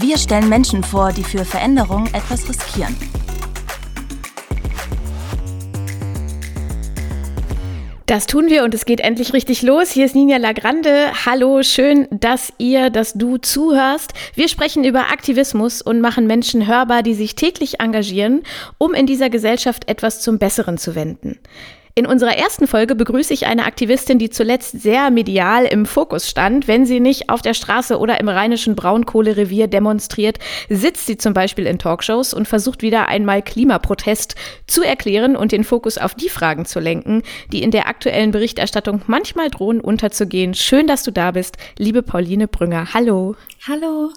Wir stellen Menschen vor, die für Veränderung etwas riskieren. Das tun wir und es geht endlich richtig los. Hier ist Ninja Lagrande. Hallo, schön, dass ihr, dass du zuhörst. Wir sprechen über Aktivismus und machen Menschen hörbar, die sich täglich engagieren, um in dieser Gesellschaft etwas zum Besseren zu wenden. In unserer ersten Folge begrüße ich eine Aktivistin, die zuletzt sehr medial im Fokus stand. Wenn sie nicht auf der Straße oder im rheinischen Braunkohlerevier demonstriert, sitzt sie zum Beispiel in Talkshows und versucht wieder einmal Klimaprotest zu erklären und den Fokus auf die Fragen zu lenken, die in der aktuellen Berichterstattung manchmal drohen unterzugehen. Schön, dass du da bist, liebe Pauline Brünger. Hallo. Hallo.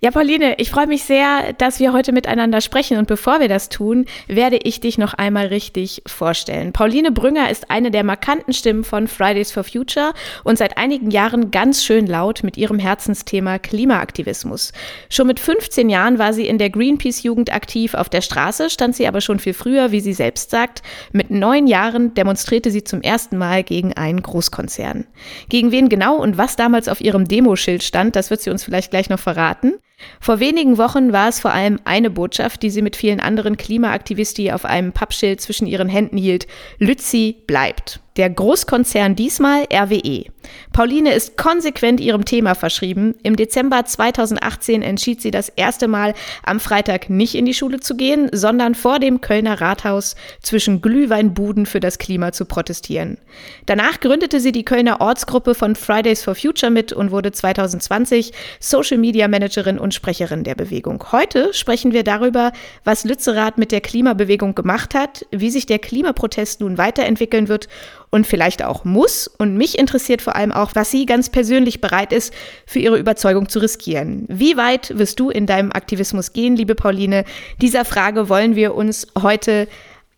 Ja, Pauline, ich freue mich sehr, dass wir heute miteinander sprechen. Und bevor wir das tun, werde ich dich noch einmal richtig vorstellen. Pauline Brünger ist eine der markanten Stimmen von Fridays for Future und seit einigen Jahren ganz schön laut mit ihrem Herzensthema Klimaaktivismus. Schon mit 15 Jahren war sie in der Greenpeace-Jugend aktiv. Auf der Straße stand sie aber schon viel früher, wie sie selbst sagt. Mit neun Jahren demonstrierte sie zum ersten Mal gegen einen Großkonzern. Gegen wen genau und was damals auf ihrem Demoschild stand, das wird sie uns vielleicht gleich noch verraten verraten. Vor wenigen Wochen war es vor allem eine Botschaft, die sie mit vielen anderen Klimaaktivisti auf einem Pappschild zwischen ihren Händen hielt. Lützi bleibt. Der Großkonzern diesmal RWE. Pauline ist konsequent ihrem Thema verschrieben. Im Dezember 2018 entschied sie das erste Mal am Freitag nicht in die Schule zu gehen, sondern vor dem Kölner Rathaus zwischen Glühweinbuden für das Klima zu protestieren. Danach gründete sie die Kölner Ortsgruppe von Fridays for Future mit und wurde 2020 Social Media Managerin und Sprecherin der Bewegung. Heute sprechen wir darüber, was Lützerath mit der Klimabewegung gemacht hat, wie sich der Klimaprotest nun weiterentwickeln wird und vielleicht auch muss. Und mich interessiert vor allem auch, was sie ganz persönlich bereit ist, für ihre Überzeugung zu riskieren. Wie weit wirst du in deinem Aktivismus gehen, liebe Pauline? Dieser Frage wollen wir uns heute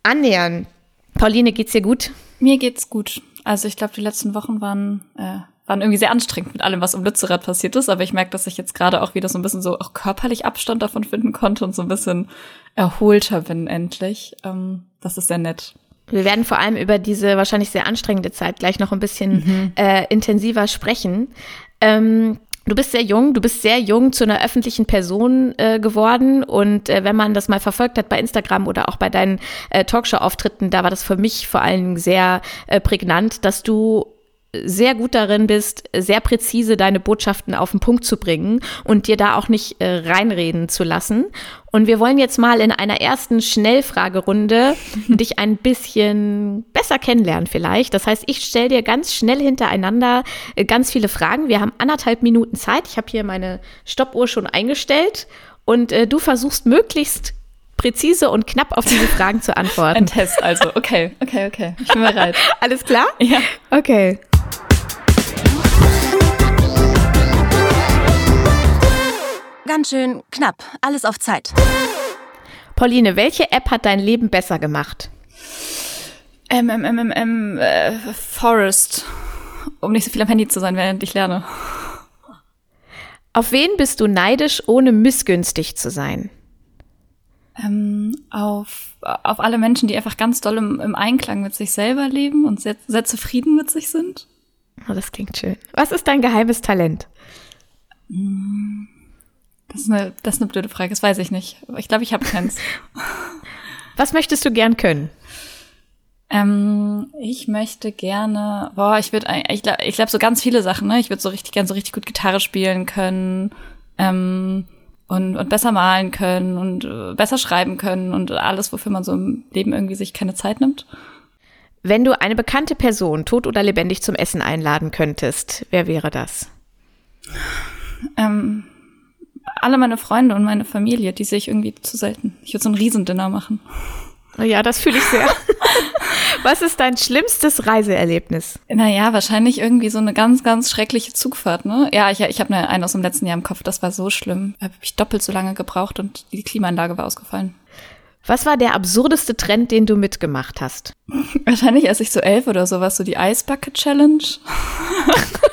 annähern. Pauline, geht's dir gut? Mir geht's gut. Also ich glaube, die letzten Wochen waren, äh, waren irgendwie sehr anstrengend mit allem, was um Lützerath passiert ist. Aber ich merke, dass ich jetzt gerade auch wieder so ein bisschen so auch körperlich Abstand davon finden konnte und so ein bisschen erholter bin endlich. Ähm, das ist sehr nett. Wir werden vor allem über diese wahrscheinlich sehr anstrengende Zeit gleich noch ein bisschen mhm. äh, intensiver sprechen. Ähm, Du bist sehr jung, du bist sehr jung zu einer öffentlichen Person äh, geworden und äh, wenn man das mal verfolgt hat bei Instagram oder auch bei deinen äh, Talkshow-Auftritten, da war das für mich vor allem sehr äh, prägnant, dass du sehr gut darin bist, sehr präzise deine Botschaften auf den Punkt zu bringen und dir da auch nicht äh, reinreden zu lassen. Und wir wollen jetzt mal in einer ersten Schnellfragerunde dich ein bisschen besser kennenlernen vielleicht. Das heißt, ich stelle dir ganz schnell hintereinander äh, ganz viele Fragen. Wir haben anderthalb Minuten Zeit. Ich habe hier meine Stoppuhr schon eingestellt und äh, du versuchst möglichst präzise und knapp auf diese Fragen zu antworten. Ein Test also. Okay, okay, okay. Ich bin bereit. Alles klar? Ja. Okay. Ganz schön knapp, alles auf Zeit. Pauline, welche App hat dein Leben besser gemacht? Ähm, ähm, ähm, ähm, äh, Forest. Um nicht so viel am Handy zu sein, während ich lerne. Auf wen bist du neidisch, ohne missgünstig zu sein? Ähm, auf, auf alle Menschen, die einfach ganz doll im, im Einklang mit sich selber leben und sehr, sehr zufrieden mit sich sind. Oh, das klingt schön. Was ist dein geheimes Talent? Mm. Das ist, eine, das ist eine blöde Frage, das weiß ich nicht. Ich glaube, ich habe keins. Was möchtest du gern können? Ähm, ich möchte gerne, boah, ich würde, ich glaube, ich glaub, so ganz viele Sachen, ne? Ich würde so richtig gern so richtig gut Gitarre spielen können ähm, und, und besser malen können und äh, besser schreiben können und alles, wofür man so im Leben irgendwie sich keine Zeit nimmt. Wenn du eine bekannte Person, tot oder lebendig, zum Essen einladen könntest, wer wäre das? Ähm, alle meine Freunde und meine Familie, die sehe ich irgendwie zu selten. Ich würde so ein Riesendinner machen. Ja, das fühle ich sehr. Was ist dein schlimmstes Reiseerlebnis? Naja, wahrscheinlich irgendwie so eine ganz, ganz schreckliche Zugfahrt, ne? Ja, ich, ich habe eine, eine aus dem letzten Jahr im Kopf, das war so schlimm. Da habe ich doppelt so lange gebraucht und die Klimaanlage war ausgefallen. Was war der absurdeste Trend, den du mitgemacht hast? Wahrscheinlich, als ich so elf oder sowas, so die Ice Bucket Challenge.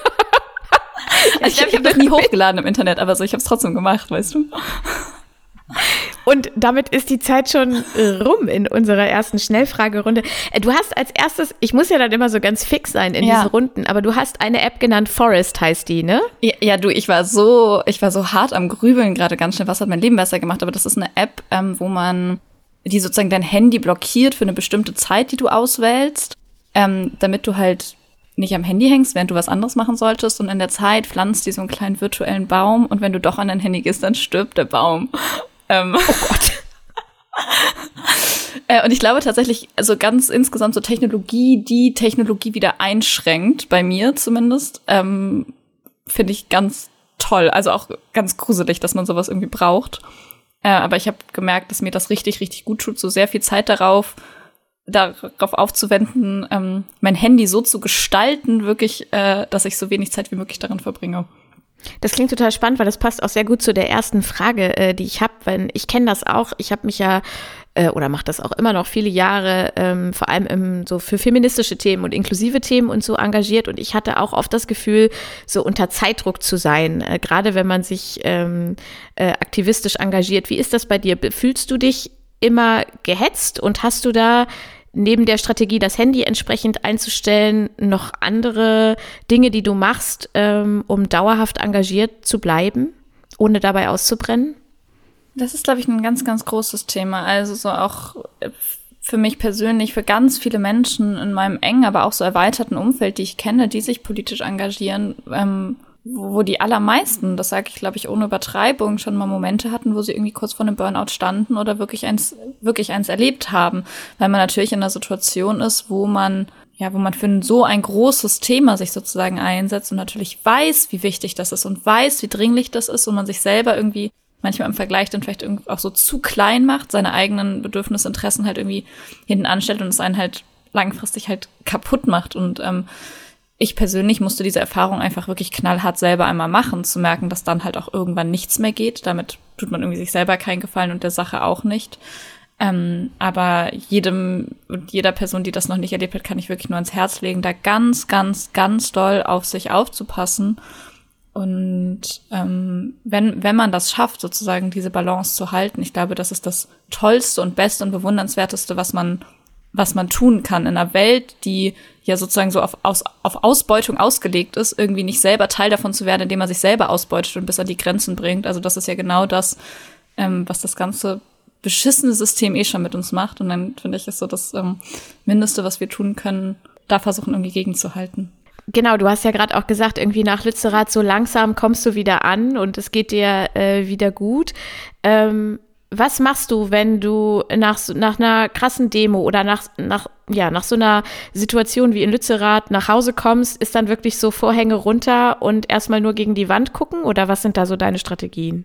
also ich glaube, ich habe das nie hochgeladen im Internet, aber so, ich habe es trotzdem gemacht, weißt du? Und damit ist die Zeit schon rum in unserer ersten Schnellfragerunde. Äh, du hast als erstes, ich muss ja dann immer so ganz fix sein in ja. diesen Runden, aber du hast eine App genannt, Forest heißt die, ne? Ja, ja, du, ich war so, ich war so hart am Grübeln gerade ganz schnell, was hat mein Leben besser gemacht, aber das ist eine App, ähm, wo man, die sozusagen dein Handy blockiert für eine bestimmte Zeit, die du auswählst, ähm, damit du halt nicht am Handy hängst, während du was anderes machen solltest und in der Zeit pflanzt die so einen kleinen virtuellen Baum und wenn du doch an dein Handy gehst, dann stirbt der Baum. Ähm, oh Gott. äh, und ich glaube tatsächlich, also ganz insgesamt so Technologie, die Technologie wieder einschränkt, bei mir zumindest, ähm, finde ich ganz toll. Also auch ganz gruselig, dass man sowas irgendwie braucht. Äh, aber ich habe gemerkt, dass mir das richtig, richtig gut tut, so sehr viel Zeit darauf, darauf aufzuwenden, ähm, mein Handy so zu gestalten, wirklich, äh, dass ich so wenig Zeit wie möglich daran verbringe. Das klingt total spannend, weil das passt auch sehr gut zu der ersten Frage, äh, die ich habe. Wenn ich kenne das auch, ich habe mich ja äh, oder mache das auch immer noch viele Jahre, ähm, vor allem im, so für feministische Themen und inklusive Themen und so engagiert. Und ich hatte auch oft das Gefühl, so unter Zeitdruck zu sein, äh, gerade wenn man sich ähm, äh, aktivistisch engagiert. Wie ist das bei dir? Fühlst du dich immer gehetzt und hast du da neben der Strategie, das Handy entsprechend einzustellen, noch andere Dinge, die du machst, ähm, um dauerhaft engagiert zu bleiben, ohne dabei auszubrennen? Das ist, glaube ich, ein ganz, ganz großes Thema. Also so auch äh, für mich persönlich, für ganz viele Menschen in meinem engen, aber auch so erweiterten Umfeld, die ich kenne, die sich politisch engagieren, ähm, wo die allermeisten, das sage ich, glaube ich, ohne Übertreibung, schon mal Momente hatten, wo sie irgendwie kurz vor einem Burnout standen oder wirklich eins, wirklich eins erlebt haben. Weil man natürlich in einer Situation ist, wo man, ja, wo man für so ein großes Thema sich sozusagen einsetzt und natürlich weiß, wie wichtig das ist und weiß, wie dringlich das ist und man sich selber irgendwie manchmal im Vergleich dann vielleicht irgendwie auch so zu klein macht, seine eigenen Bedürfnisse, Interessen halt irgendwie hinten anstellt und es einen halt langfristig halt kaputt macht und ähm, ich persönlich musste diese Erfahrung einfach wirklich knallhart selber einmal machen, zu merken, dass dann halt auch irgendwann nichts mehr geht. Damit tut man irgendwie sich selber keinen Gefallen und der Sache auch nicht. Ähm, aber jedem und jeder Person, die das noch nicht erlebt hat, kann ich wirklich nur ans Herz legen, da ganz, ganz, ganz doll auf sich aufzupassen. Und ähm, wenn, wenn man das schafft, sozusagen diese Balance zu halten, ich glaube, das ist das Tollste und Beste und Bewundernswerteste, was man was man tun kann in einer Welt, die ja sozusagen so auf, aus, auf Ausbeutung ausgelegt ist, irgendwie nicht selber Teil davon zu werden, indem man sich selber ausbeutet und bis an die Grenzen bringt. Also das ist ja genau das, ähm, was das ganze beschissene System eh schon mit uns macht. Und dann finde ich, ist so das ähm, Mindeste, was wir tun können, da versuchen irgendwie gegenzuhalten. Genau, du hast ja gerade auch gesagt, irgendwie nach Lützerath so langsam kommst du wieder an und es geht dir äh, wieder gut. Ähm, was machst du, wenn du nach, nach einer krassen Demo oder nach, nach, ja, nach so einer Situation wie in Lützerath nach Hause kommst? Ist dann wirklich so Vorhänge runter und erstmal nur gegen die Wand gucken oder was sind da so deine Strategien?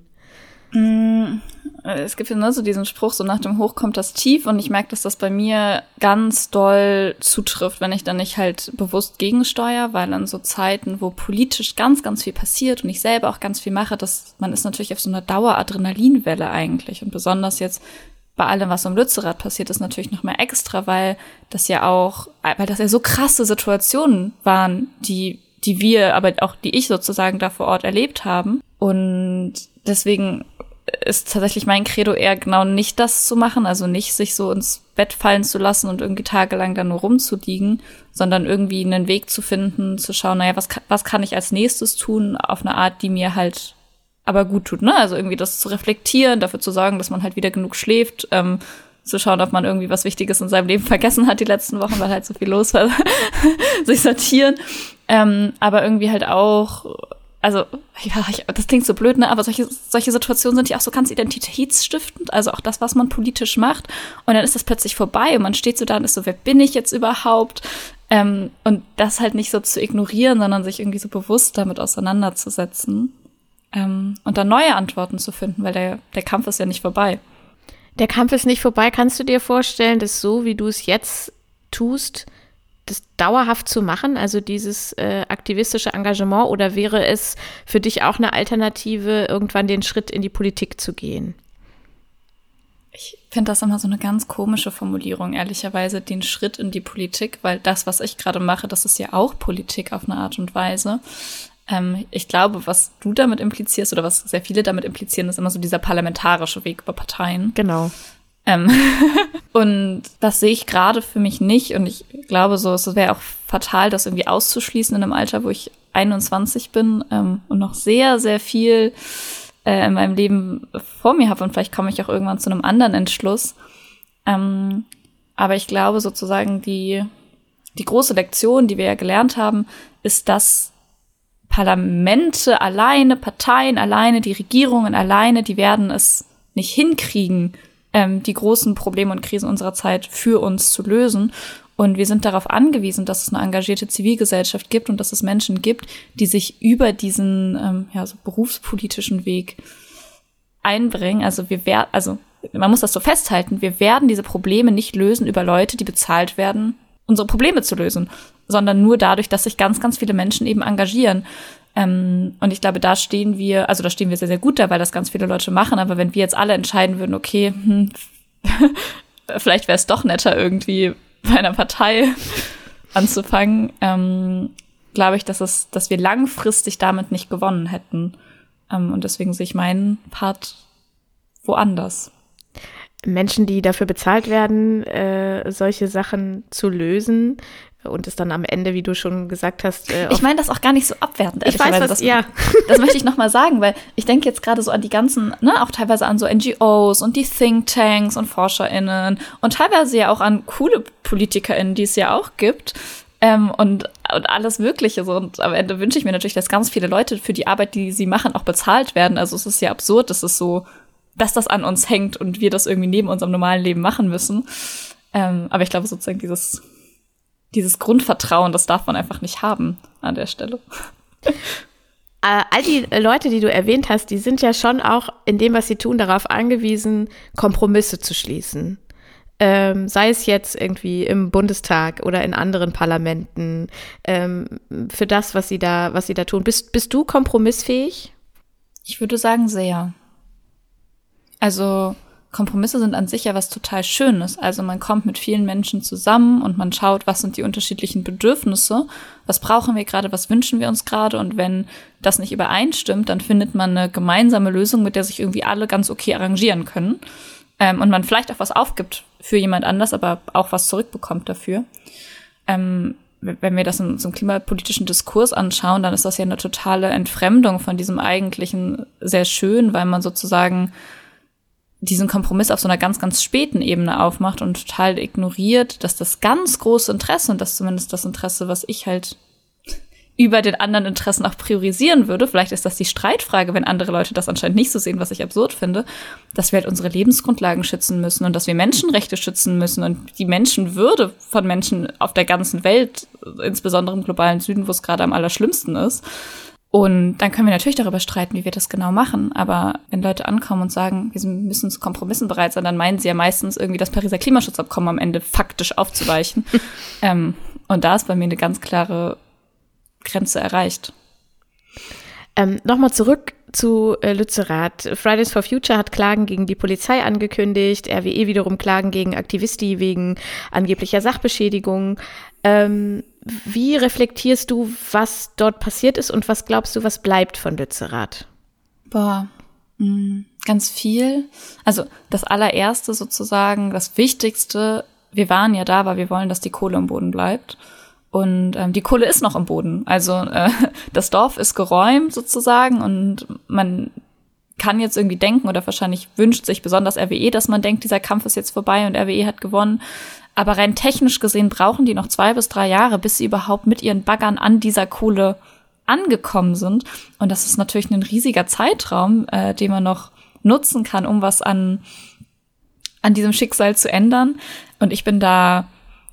Mm, es gibt ja nur so diesen Spruch, so nach dem Hoch kommt das Tief und ich merke, dass das bei mir ganz doll zutrifft, wenn ich dann nicht halt bewusst gegensteuere, weil an so Zeiten, wo politisch ganz, ganz viel passiert und ich selber auch ganz viel mache, dass man ist natürlich auf so einer Daueradrenalinwelle eigentlich und besonders jetzt bei allem, was um Lützerath passiert, ist natürlich noch mal extra, weil das ja auch, weil das ja so krasse Situationen waren, die die wir, aber auch die ich sozusagen da vor Ort erlebt haben. Und deswegen ist tatsächlich mein Credo eher genau nicht das zu machen, also nicht sich so ins Bett fallen zu lassen und irgendwie tagelang da nur rumzuliegen, sondern irgendwie einen Weg zu finden, zu schauen, naja, was, was kann ich als nächstes tun, auf eine Art, die mir halt aber gut tut, ne? Also irgendwie das zu reflektieren, dafür zu sorgen, dass man halt wieder genug schläft, ähm, zu schauen, ob man irgendwie was Wichtiges in seinem Leben vergessen hat die letzten Wochen, weil halt so viel los war, sich sortieren. Ähm, aber irgendwie halt auch also ja, ich, das klingt so blöd, ne? Aber solche, solche Situationen sind ja auch so ganz identitätsstiftend, also auch das, was man politisch macht. Und dann ist das plötzlich vorbei und man steht so da und ist so, wer bin ich jetzt überhaupt? Ähm, und das halt nicht so zu ignorieren, sondern sich irgendwie so bewusst damit auseinanderzusetzen ähm, und dann neue Antworten zu finden, weil der, der Kampf ist ja nicht vorbei. Der Kampf ist nicht vorbei. Kannst du dir vorstellen, dass so, wie du es jetzt tust, das dauerhaft zu machen, also dieses äh, aktivistische Engagement, oder wäre es für dich auch eine Alternative, irgendwann den Schritt in die Politik zu gehen? Ich finde das immer so eine ganz komische Formulierung, ehrlicherweise, den Schritt in die Politik, weil das, was ich gerade mache, das ist ja auch Politik auf eine Art und Weise. Ähm, ich glaube, was du damit implizierst oder was sehr viele damit implizieren, ist immer so dieser parlamentarische Weg über Parteien. Genau. Ähm und das sehe ich gerade für mich nicht. Und ich glaube so, es wäre auch fatal, das irgendwie auszuschließen in einem Alter, wo ich 21 bin ähm, und noch sehr, sehr viel äh, in meinem Leben vor mir habe. Und vielleicht komme ich auch irgendwann zu einem anderen Entschluss. Ähm, aber ich glaube sozusagen, die, die große Lektion, die wir ja gelernt haben, ist, dass Parlamente alleine, Parteien alleine, die Regierungen alleine, die werden es nicht hinkriegen, ähm, die großen Probleme und Krisen unserer Zeit für uns zu lösen. Und wir sind darauf angewiesen, dass es eine engagierte Zivilgesellschaft gibt und dass es Menschen gibt, die sich über diesen ähm, ja, so berufspolitischen Weg einbringen. Also wir werden, also man muss das so festhalten, wir werden diese Probleme nicht lösen über Leute, die bezahlt werden, unsere Probleme zu lösen, sondern nur dadurch, dass sich ganz, ganz viele Menschen eben engagieren. Ähm, und ich glaube, da stehen wir, also da stehen wir sehr, sehr gut da, weil das ganz viele Leute machen. Aber wenn wir jetzt alle entscheiden würden, okay, hm, vielleicht wäre es doch netter, irgendwie bei einer Partei anzufangen, ähm, glaube ich, dass es, dass wir langfristig damit nicht gewonnen hätten. Ähm, und deswegen sehe ich meinen Part woanders. Menschen, die dafür bezahlt werden, äh, solche Sachen zu lösen, und es dann am Ende, wie du schon gesagt hast. Äh, ich meine das auch gar nicht so abwertend. Ich weiß, was, das, ja. das möchte ich nochmal sagen, weil ich denke jetzt gerade so an die ganzen, ne, auch teilweise an so NGOs und die Thinktanks und ForscherInnen und teilweise ja auch an coole PolitikerInnen, die es ja auch gibt. Ähm, und, und alles Mögliche. So. Und am Ende wünsche ich mir natürlich, dass ganz viele Leute für die Arbeit, die sie machen, auch bezahlt werden. Also es ist ja absurd, dass es so, dass das an uns hängt und wir das irgendwie neben unserem normalen Leben machen müssen. Ähm, aber ich glaube sozusagen dieses dieses Grundvertrauen, das darf man einfach nicht haben an der Stelle. Äh, all die Leute, die du erwähnt hast, die sind ja schon auch in dem, was sie tun, darauf angewiesen, Kompromisse zu schließen. Ähm, sei es jetzt irgendwie im Bundestag oder in anderen Parlamenten, ähm, für das, was sie da, was sie da tun. Bist, bist du kompromissfähig? Ich würde sagen, sehr. Also, Kompromisse sind an sich ja was total Schönes. Also man kommt mit vielen Menschen zusammen und man schaut, was sind die unterschiedlichen Bedürfnisse, was brauchen wir gerade, was wünschen wir uns gerade und wenn das nicht übereinstimmt, dann findet man eine gemeinsame Lösung, mit der sich irgendwie alle ganz okay arrangieren können. Ähm, und man vielleicht auch was aufgibt für jemand anders, aber auch was zurückbekommt dafür. Ähm, wenn wir das in so einem klimapolitischen Diskurs anschauen, dann ist das ja eine totale Entfremdung von diesem eigentlichen sehr schön, weil man sozusagen diesen Kompromiss auf so einer ganz, ganz späten Ebene aufmacht und total ignoriert, dass das ganz große Interesse und das zumindest das Interesse, was ich halt über den anderen Interessen auch priorisieren würde, vielleicht ist das die Streitfrage, wenn andere Leute das anscheinend nicht so sehen, was ich absurd finde, dass wir halt unsere Lebensgrundlagen schützen müssen und dass wir Menschenrechte schützen müssen und die Menschenwürde von Menschen auf der ganzen Welt, insbesondere im globalen Süden, wo es gerade am allerschlimmsten ist. Und dann können wir natürlich darüber streiten, wie wir das genau machen. Aber wenn Leute ankommen und sagen, wir müssen zu Kompromissen bereit sein, dann meinen sie ja meistens irgendwie das Pariser Klimaschutzabkommen am Ende faktisch aufzuweichen. ähm, und da ist bei mir eine ganz klare Grenze erreicht. Ähm, Nochmal zurück zu äh, Lützerath. Fridays for Future hat Klagen gegen die Polizei angekündigt, RWE wiederum Klagen gegen Aktivisti wegen angeblicher Sachbeschädigung. Ähm, wie reflektierst du, was dort passiert ist und was glaubst du, was bleibt von Lützerath? Boah, mh, mm, ganz viel. Also das allererste sozusagen, das Wichtigste, wir waren ja da, weil wir wollen, dass die Kohle im Boden bleibt. Und ähm, die Kohle ist noch im Boden. Also äh, das Dorf ist geräumt sozusagen und man kann jetzt irgendwie denken oder wahrscheinlich wünscht sich besonders RWE, dass man denkt, dieser Kampf ist jetzt vorbei und RWE hat gewonnen. Aber rein technisch gesehen brauchen die noch zwei bis drei Jahre, bis sie überhaupt mit ihren Baggern an dieser Kohle angekommen sind. Und das ist natürlich ein riesiger Zeitraum, äh, den man noch nutzen kann, um was an, an diesem Schicksal zu ändern. Und ich bin da,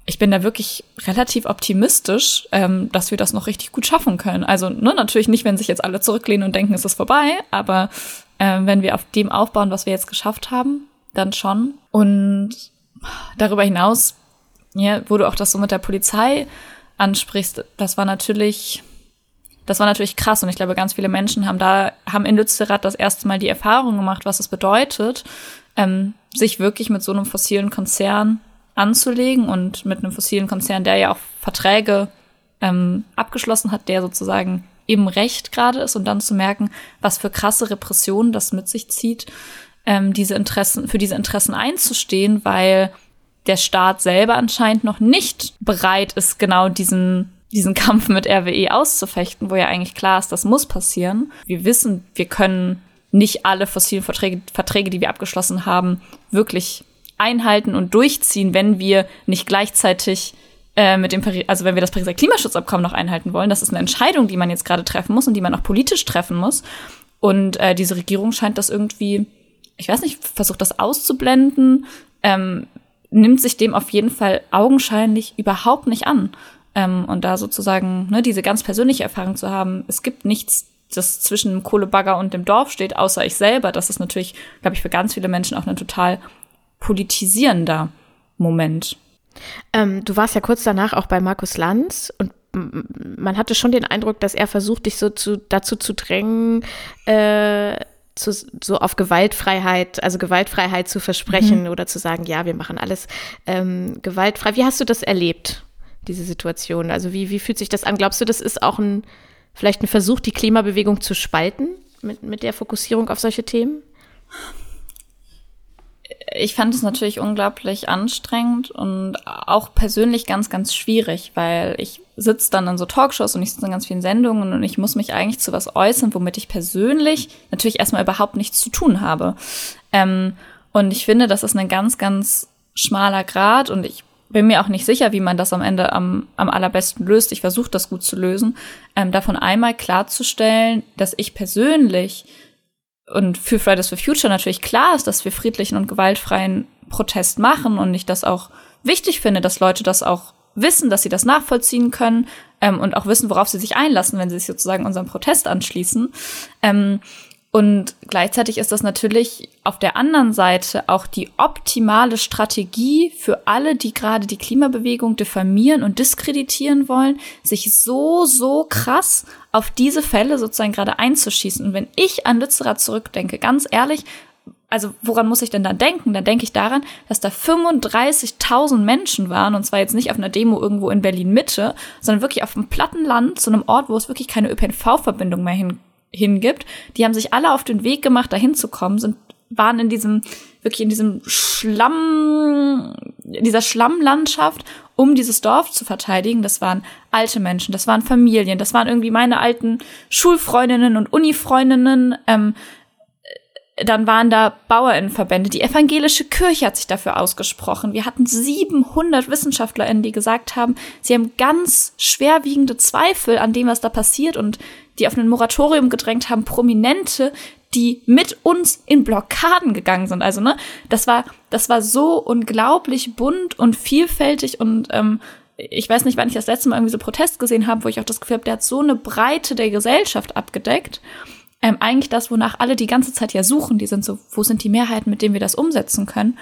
ich bin da wirklich relativ optimistisch, ähm, dass wir das noch richtig gut schaffen können. Also ne, natürlich nicht, wenn sich jetzt alle zurücklehnen und denken, es ist vorbei, aber äh, wenn wir auf dem aufbauen, was wir jetzt geschafft haben, dann schon. Und darüber hinaus ja, wo du auch das so mit der Polizei ansprichst, das war natürlich, das war natürlich krass. Und ich glaube, ganz viele Menschen haben da, haben in Lützerath das erste Mal die Erfahrung gemacht, was es bedeutet, ähm, sich wirklich mit so einem fossilen Konzern anzulegen und mit einem fossilen Konzern, der ja auch Verträge ähm, abgeschlossen hat, der sozusagen im Recht gerade ist und dann zu merken, was für krasse Repressionen das mit sich zieht, ähm, diese Interessen, für diese Interessen einzustehen, weil der Staat selber anscheinend noch nicht bereit ist, genau diesen diesen Kampf mit RWE auszufechten, wo ja eigentlich klar ist, das muss passieren. Wir wissen, wir können nicht alle fossilen Verträge, Verträge, die wir abgeschlossen haben, wirklich einhalten und durchziehen, wenn wir nicht gleichzeitig äh, mit dem also wenn wir das Pariser Klimaschutzabkommen noch einhalten wollen. Das ist eine Entscheidung, die man jetzt gerade treffen muss und die man auch politisch treffen muss. Und äh, diese Regierung scheint das irgendwie, ich weiß nicht, versucht das auszublenden, ähm, nimmt sich dem auf jeden Fall augenscheinlich überhaupt nicht an. Ähm, und da sozusagen ne, diese ganz persönliche Erfahrung zu haben, es gibt nichts, das zwischen dem Kohlebagger und dem Dorf steht, außer ich selber. Das ist natürlich, glaube ich, für ganz viele Menschen auch ein total politisierender Moment. Ähm, du warst ja kurz danach auch bei Markus Lanz und man hatte schon den Eindruck, dass er versucht, dich so zu, dazu zu drängen, äh, zu, so auf Gewaltfreiheit, also Gewaltfreiheit zu versprechen mhm. oder zu sagen, ja, wir machen alles ähm, gewaltfrei. Wie hast du das erlebt, diese Situation? Also wie, wie fühlt sich das an? Glaubst du, das ist auch ein, vielleicht ein Versuch, die Klimabewegung zu spalten mit, mit der Fokussierung auf solche Themen? Ich fand es natürlich unglaublich anstrengend und auch persönlich ganz, ganz schwierig, weil ich sitze dann in so Talkshows und ich sitze in ganz vielen Sendungen und ich muss mich eigentlich zu was äußern, womit ich persönlich natürlich erstmal überhaupt nichts zu tun habe. Ähm, und ich finde, das ist ein ganz, ganz schmaler Grad und ich bin mir auch nicht sicher, wie man das am Ende am, am allerbesten löst. Ich versuche das gut zu lösen. Ähm, davon einmal klarzustellen, dass ich persönlich und für Fridays for Future natürlich klar ist, dass wir friedlichen und gewaltfreien Protest machen und ich das auch wichtig finde, dass Leute das auch wissen, dass sie das nachvollziehen können ähm, und auch wissen, worauf sie sich einlassen, wenn sie sich sozusagen unserem Protest anschließen. Ähm, und gleichzeitig ist das natürlich auf der anderen Seite auch die optimale Strategie für alle, die gerade die Klimabewegung diffamieren und diskreditieren wollen, sich so, so krass auf diese Fälle sozusagen gerade einzuschießen. Und wenn ich an Lützerath zurückdenke, ganz ehrlich, also woran muss ich denn dann denken? Dann denke ich daran, dass da 35.000 Menschen waren und zwar jetzt nicht auf einer Demo irgendwo in Berlin Mitte, sondern wirklich auf dem platten Land zu einem Ort, wo es wirklich keine ÖPNV-Verbindung mehr hin hingibt. Die haben sich alle auf den Weg gemacht, dahin zu kommen, sind waren in diesem wirklich in diesem Schlamm, in dieser Schlammlandschaft, um dieses Dorf zu verteidigen. Das waren alte Menschen, das waren Familien, das waren irgendwie meine alten Schulfreundinnen und Unifreundinnen. Ähm, dann waren da Bauerinnenverbände. Die evangelische Kirche hat sich dafür ausgesprochen. Wir hatten 700 WissenschaftlerInnen, die gesagt haben, sie haben ganz schwerwiegende Zweifel an dem, was da passiert und die auf ein Moratorium gedrängt haben, Prominente, die mit uns in Blockaden gegangen sind. Also, ne, das war, das war so unglaublich bunt und vielfältig und ähm, ich weiß nicht, wann ich das letzte Mal irgendwie so Protest gesehen habe, wo ich auch das Gefühl habe, der hat so eine Breite der Gesellschaft abgedeckt. Ähm, eigentlich das, wonach alle die ganze Zeit ja suchen. Die sind so, wo sind die Mehrheiten, mit denen wir das umsetzen können?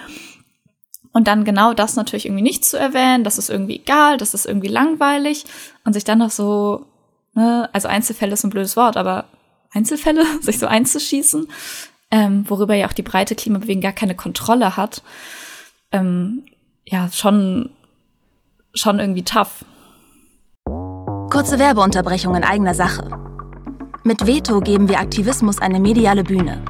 Und dann genau das natürlich irgendwie nicht zu erwähnen, das ist irgendwie egal, das ist irgendwie langweilig und sich dann noch so ne, also Einzelfälle ist ein blödes Wort, aber Einzelfälle, sich so einzuschießen, ähm, worüber ja auch die breite Klimabewegung gar keine Kontrolle hat, ähm, ja, schon, schon irgendwie tough. Kurze Werbeunterbrechung in eigener Sache. Mit Veto geben wir Aktivismus eine mediale Bühne.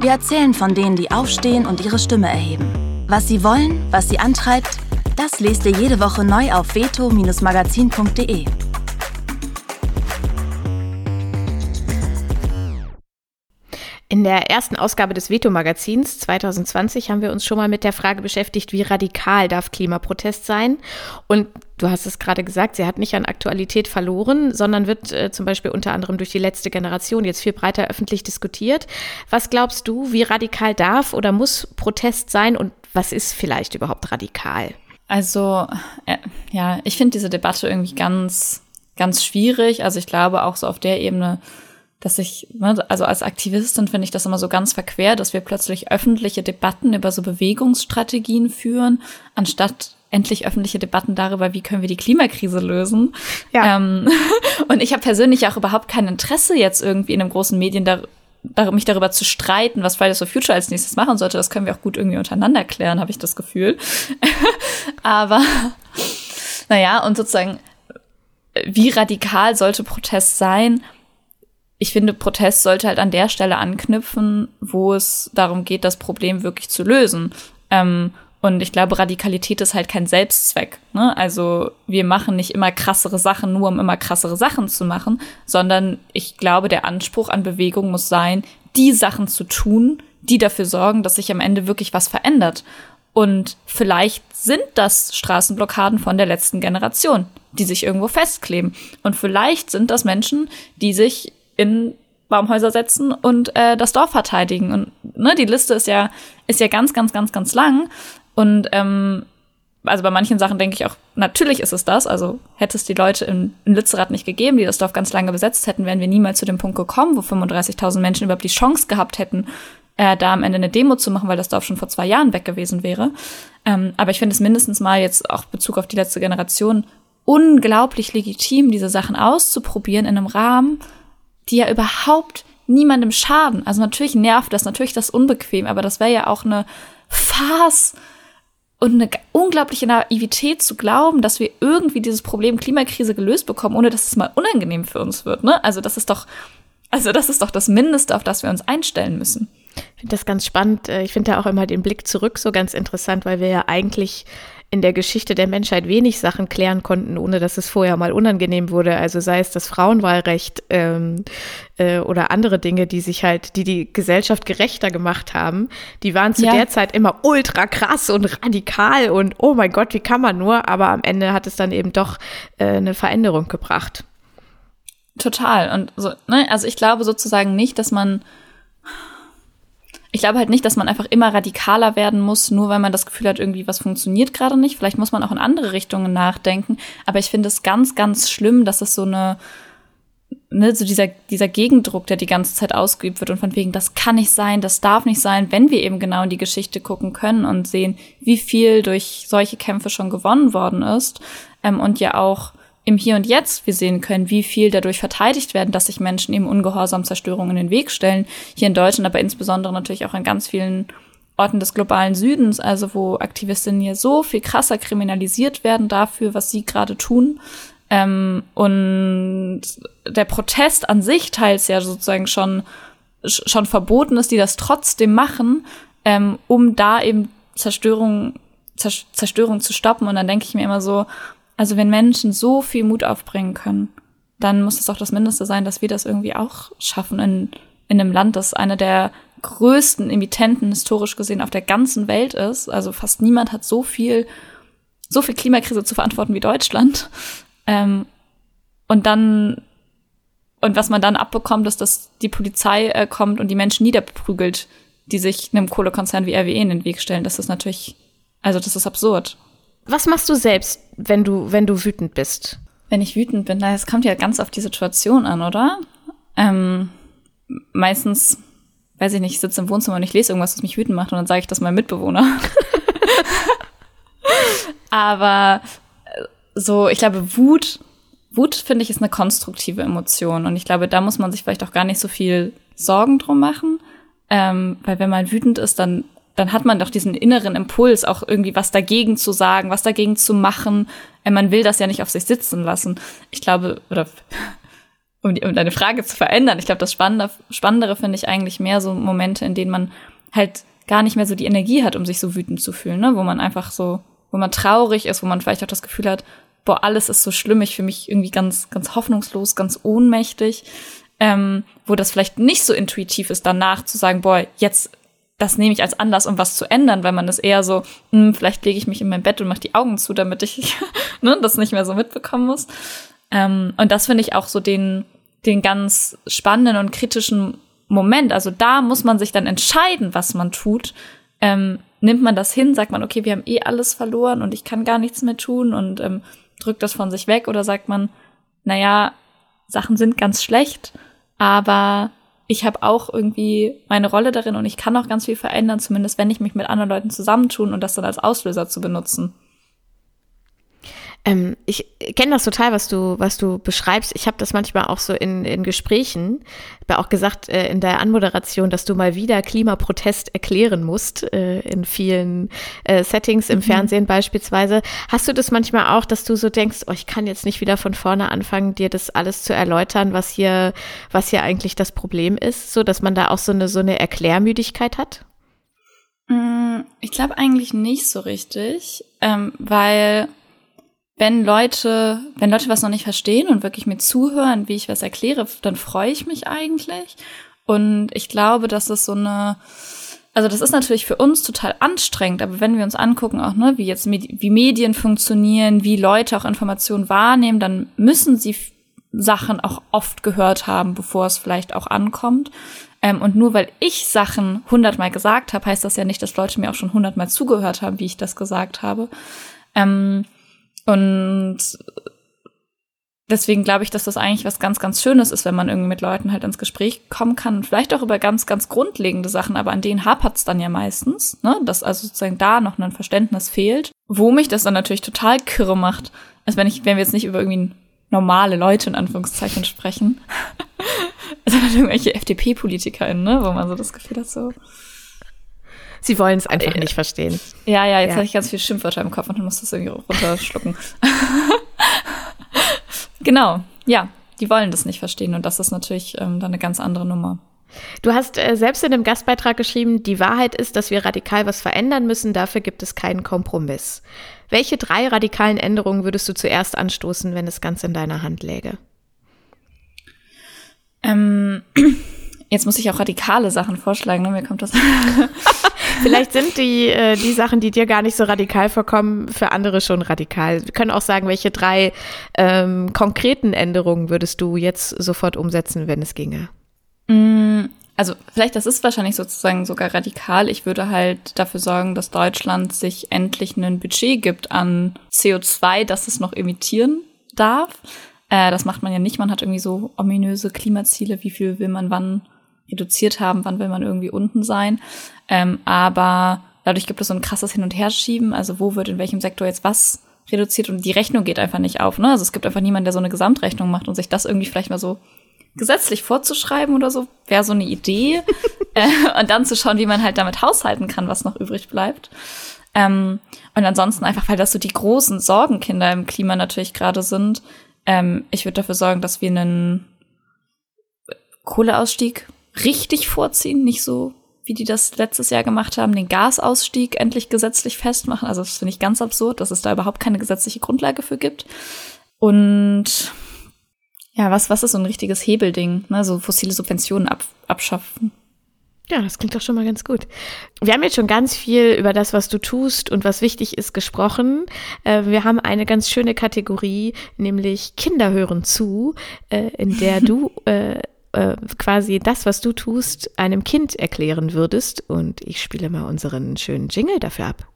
Wir erzählen von denen, die aufstehen und ihre Stimme erheben. Was sie wollen, was sie antreibt, das lest ihr jede Woche neu auf veto-magazin.de. der ersten Ausgabe des Veto-Magazins 2020 haben wir uns schon mal mit der Frage beschäftigt, wie radikal darf Klimaprotest sein? Und du hast es gerade gesagt, sie hat nicht an Aktualität verloren, sondern wird äh, zum Beispiel unter anderem durch die letzte Generation jetzt viel breiter öffentlich diskutiert. Was glaubst du, wie radikal darf oder muss Protest sein und was ist vielleicht überhaupt radikal? Also, äh, ja, ich finde diese Debatte irgendwie ganz, ganz schwierig. Also ich glaube auch so auf der Ebene, dass ich, ne, also als Aktivistin finde ich das immer so ganz verquer, dass wir plötzlich öffentliche Debatten über so Bewegungsstrategien führen, anstatt endlich öffentliche Debatten darüber, wie können wir die Klimakrise lösen. Ja. Ähm, und ich habe persönlich auch überhaupt kein Interesse jetzt irgendwie in einem großen Medien da, da, mich darüber zu streiten, was Fridays for Future als nächstes machen sollte. Das können wir auch gut irgendwie untereinander klären, habe ich das Gefühl. Aber naja, und sozusagen, wie radikal sollte Protest sein? Ich finde, Protest sollte halt an der Stelle anknüpfen, wo es darum geht, das Problem wirklich zu lösen. Ähm, und ich glaube, Radikalität ist halt kein Selbstzweck. Ne? Also wir machen nicht immer krassere Sachen, nur um immer krassere Sachen zu machen, sondern ich glaube, der Anspruch an Bewegung muss sein, die Sachen zu tun, die dafür sorgen, dass sich am Ende wirklich was verändert. Und vielleicht sind das Straßenblockaden von der letzten Generation, die sich irgendwo festkleben. Und vielleicht sind das Menschen, die sich in Baumhäuser setzen und äh, das Dorf verteidigen. Und ne, die Liste ist ja, ist ja ganz, ganz, ganz, ganz lang. Und ähm, also bei manchen Sachen denke ich auch, natürlich ist es das. Also hätte es die Leute in, in Lützerath nicht gegeben, die das Dorf ganz lange besetzt hätten, wären wir niemals zu dem Punkt gekommen, wo 35.000 Menschen überhaupt die Chance gehabt hätten, äh, da am Ende eine Demo zu machen, weil das Dorf schon vor zwei Jahren weg gewesen wäre. Ähm, aber ich finde es mindestens mal jetzt auch Bezug auf die letzte Generation unglaublich legitim, diese Sachen auszuprobieren in einem Rahmen, die ja überhaupt niemandem schaden. Also natürlich nervt das, natürlich das unbequem, aber das wäre ja auch eine Farce und eine unglaubliche Naivität zu glauben, dass wir irgendwie dieses Problem Klimakrise gelöst bekommen, ohne dass es mal unangenehm für uns wird. Ne? Also das ist doch, also das ist doch das Mindeste, auf das wir uns einstellen müssen. Ich finde das ganz spannend. Äh, ich finde da auch immer den Blick zurück so ganz interessant, weil wir ja eigentlich in der Geschichte der Menschheit wenig Sachen klären konnten, ohne dass es vorher mal unangenehm wurde. Also sei es das Frauenwahlrecht ähm, äh, oder andere Dinge, die sich halt, die die Gesellschaft gerechter gemacht haben. Die waren zu ja. der Zeit immer ultra krass und radikal und oh mein Gott, wie kann man nur? Aber am Ende hat es dann eben doch äh, eine Veränderung gebracht. Total. Und so, ne, also ich glaube sozusagen nicht, dass man ich glaube halt nicht, dass man einfach immer radikaler werden muss, nur weil man das Gefühl hat, irgendwie was funktioniert gerade nicht. Vielleicht muss man auch in andere Richtungen nachdenken. Aber ich finde es ganz, ganz schlimm, dass es so eine, ne, so dieser, dieser Gegendruck, der die ganze Zeit ausgeübt wird und von wegen, das kann nicht sein, das darf nicht sein, wenn wir eben genau in die Geschichte gucken können und sehen, wie viel durch solche Kämpfe schon gewonnen worden ist. Ähm, und ja auch im Hier und Jetzt wir sehen können, wie viel dadurch verteidigt werden, dass sich Menschen eben ungehorsam Zerstörungen in den Weg stellen. Hier in Deutschland, aber insbesondere natürlich auch in ganz vielen Orten des globalen Südens, also wo Aktivistinnen hier so viel krasser kriminalisiert werden dafür, was sie gerade tun. Ähm, und der Protest an sich teils ja sozusagen schon, schon verboten ist, die das trotzdem machen, ähm, um da eben Zerstörung, Zerstörung zu stoppen. Und dann denke ich mir immer so, also wenn Menschen so viel Mut aufbringen können, dann muss es auch das Mindeste sein, dass wir das irgendwie auch schaffen in, in einem Land, das eine der größten Emittenten historisch gesehen auf der ganzen Welt ist. Also fast niemand hat so viel, so viel Klimakrise zu verantworten wie Deutschland. Ähm, und dann, und was man dann abbekommt, ist, dass die Polizei äh, kommt und die Menschen niederprügelt, die sich einem Kohlekonzern wie RWE in den Weg stellen. Das ist natürlich, also das ist absurd. Was machst du selbst, wenn du, wenn du wütend bist? Wenn ich wütend bin, es kommt ja ganz auf die Situation an, oder? Ähm, meistens, weiß ich nicht, ich sitze im Wohnzimmer und ich lese irgendwas, was mich wütend macht und dann sage ich das meinem Mitbewohner. Aber äh, so, ich glaube, Wut, Wut finde ich ist eine konstruktive Emotion und ich glaube, da muss man sich vielleicht auch gar nicht so viel Sorgen drum machen, ähm, weil wenn man wütend ist, dann dann hat man doch diesen inneren Impuls, auch irgendwie was dagegen zu sagen, was dagegen zu machen. Äh, man will das ja nicht auf sich sitzen lassen. Ich glaube, oder um, die, um deine Frage zu verändern, ich glaube, das Spannende, Spannendere finde ich eigentlich mehr so Momente, in denen man halt gar nicht mehr so die Energie hat, um sich so wütend zu fühlen, ne? wo man einfach so, wo man traurig ist, wo man vielleicht auch das Gefühl hat, boah, alles ist so schlimm, ich fühle mich irgendwie ganz, ganz hoffnungslos, ganz ohnmächtig. Ähm, wo das vielleicht nicht so intuitiv ist, danach zu sagen, boah, jetzt das nehme ich als Anlass, um was zu ändern, weil man das eher so, hm, vielleicht lege ich mich in mein Bett und mache die Augen zu, damit ich ne, das nicht mehr so mitbekommen muss. Ähm, und das finde ich auch so den, den ganz spannenden und kritischen Moment. Also da muss man sich dann entscheiden, was man tut. Ähm, nimmt man das hin, sagt man, okay, wir haben eh alles verloren und ich kann gar nichts mehr tun und ähm, drückt das von sich weg oder sagt man, naja, Sachen sind ganz schlecht, aber ich habe auch irgendwie meine Rolle darin und ich kann auch ganz viel verändern, zumindest wenn ich mich mit anderen Leuten zusammentun und das dann als Auslöser zu benutzen. Ähm, ich kenne das total, was du, was du beschreibst. Ich habe das manchmal auch so in, in Gesprächen. Ich habe auch gesagt äh, in der Anmoderation, dass du mal wieder Klimaprotest erklären musst, äh, in vielen äh, Settings, im mhm. Fernsehen beispielsweise. Hast du das manchmal auch, dass du so denkst, oh, ich kann jetzt nicht wieder von vorne anfangen, dir das alles zu erläutern, was hier, was hier eigentlich das Problem ist, so dass man da auch so eine, so eine Erklärmüdigkeit hat? Mm, ich glaube eigentlich nicht so richtig, ähm, weil wenn Leute, wenn Leute was noch nicht verstehen und wirklich mir zuhören, wie ich was erkläre, dann freue ich mich eigentlich. Und ich glaube, dass es so eine, also das ist natürlich für uns total anstrengend, aber wenn wir uns angucken auch, ne, wie jetzt wie Medien funktionieren, wie Leute auch Informationen wahrnehmen, dann müssen sie Sachen auch oft gehört haben, bevor es vielleicht auch ankommt. Ähm, und nur weil ich Sachen hundertmal gesagt habe, heißt das ja nicht, dass Leute mir auch schon hundertmal zugehört haben, wie ich das gesagt habe. Ähm, und deswegen glaube ich, dass das eigentlich was ganz, ganz Schönes ist, wenn man irgendwie mit Leuten halt ins Gespräch kommen kann. Vielleicht auch über ganz, ganz grundlegende Sachen, aber an denen hapert es dann ja meistens, ne? Dass also sozusagen da noch ein Verständnis fehlt. Wo mich das dann natürlich total kirre macht, als wenn ich, wenn wir jetzt nicht über irgendwie normale Leute in Anführungszeichen sprechen, sondern irgendwelche FDP-PolitikerInnen, ne? Wo man so das Gefühl hat, so, Sie wollen es einfach äh, nicht verstehen. Ja, ja, jetzt ja. habe ich ganz viel Schimpfwörter im Kopf und muss das irgendwie runterschlucken. genau, ja, die wollen das nicht verstehen und das ist natürlich ähm, dann eine ganz andere Nummer. Du hast äh, selbst in dem Gastbeitrag geschrieben, die Wahrheit ist, dass wir radikal was verändern müssen, dafür gibt es keinen Kompromiss. Welche drei radikalen Änderungen würdest du zuerst anstoßen, wenn es ganz in deiner Hand läge? Ähm, Jetzt muss ich auch radikale Sachen vorschlagen, ne? mir kommt das. Vielleicht sind die, äh, die Sachen, die dir gar nicht so radikal vorkommen, für andere schon radikal. Wir können auch sagen, welche drei ähm, konkreten Änderungen würdest du jetzt sofort umsetzen, wenn es ginge? Mm, also vielleicht, das ist wahrscheinlich sozusagen sogar radikal. Ich würde halt dafür sorgen, dass Deutschland sich endlich ein Budget gibt an CO2, das es noch emittieren darf. Äh, das macht man ja nicht. Man hat irgendwie so ominöse Klimaziele. Wie viel will man wann reduziert haben, wann will man irgendwie unten sein. Ähm, aber dadurch gibt es so ein krasses Hin- und Herschieben, also wo wird in welchem Sektor jetzt was reduziert und die Rechnung geht einfach nicht auf. Ne? Also es gibt einfach niemanden, der so eine Gesamtrechnung macht und sich das irgendwie vielleicht mal so gesetzlich vorzuschreiben oder so, wäre so eine Idee. äh, und dann zu schauen, wie man halt damit haushalten kann, was noch übrig bleibt. Ähm, und ansonsten einfach, weil das so die großen Sorgenkinder im Klima natürlich gerade sind, ähm, ich würde dafür sorgen, dass wir einen Kohleausstieg richtig vorziehen, nicht so wie die das letztes Jahr gemacht haben, den Gasausstieg endlich gesetzlich festmachen. Also das finde ich ganz absurd, dass es da überhaupt keine gesetzliche Grundlage für gibt. Und ja, was, was ist so ein richtiges Hebelding? Ne? So fossile Subventionen ab, abschaffen. Ja, das klingt doch schon mal ganz gut. Wir haben jetzt schon ganz viel über das, was du tust und was wichtig ist, gesprochen. Äh, wir haben eine ganz schöne Kategorie, nämlich Kinder hören zu, äh, in der du äh, quasi das, was du tust, einem Kind erklären würdest. Und ich spiele mal unseren schönen Jingle dafür ab.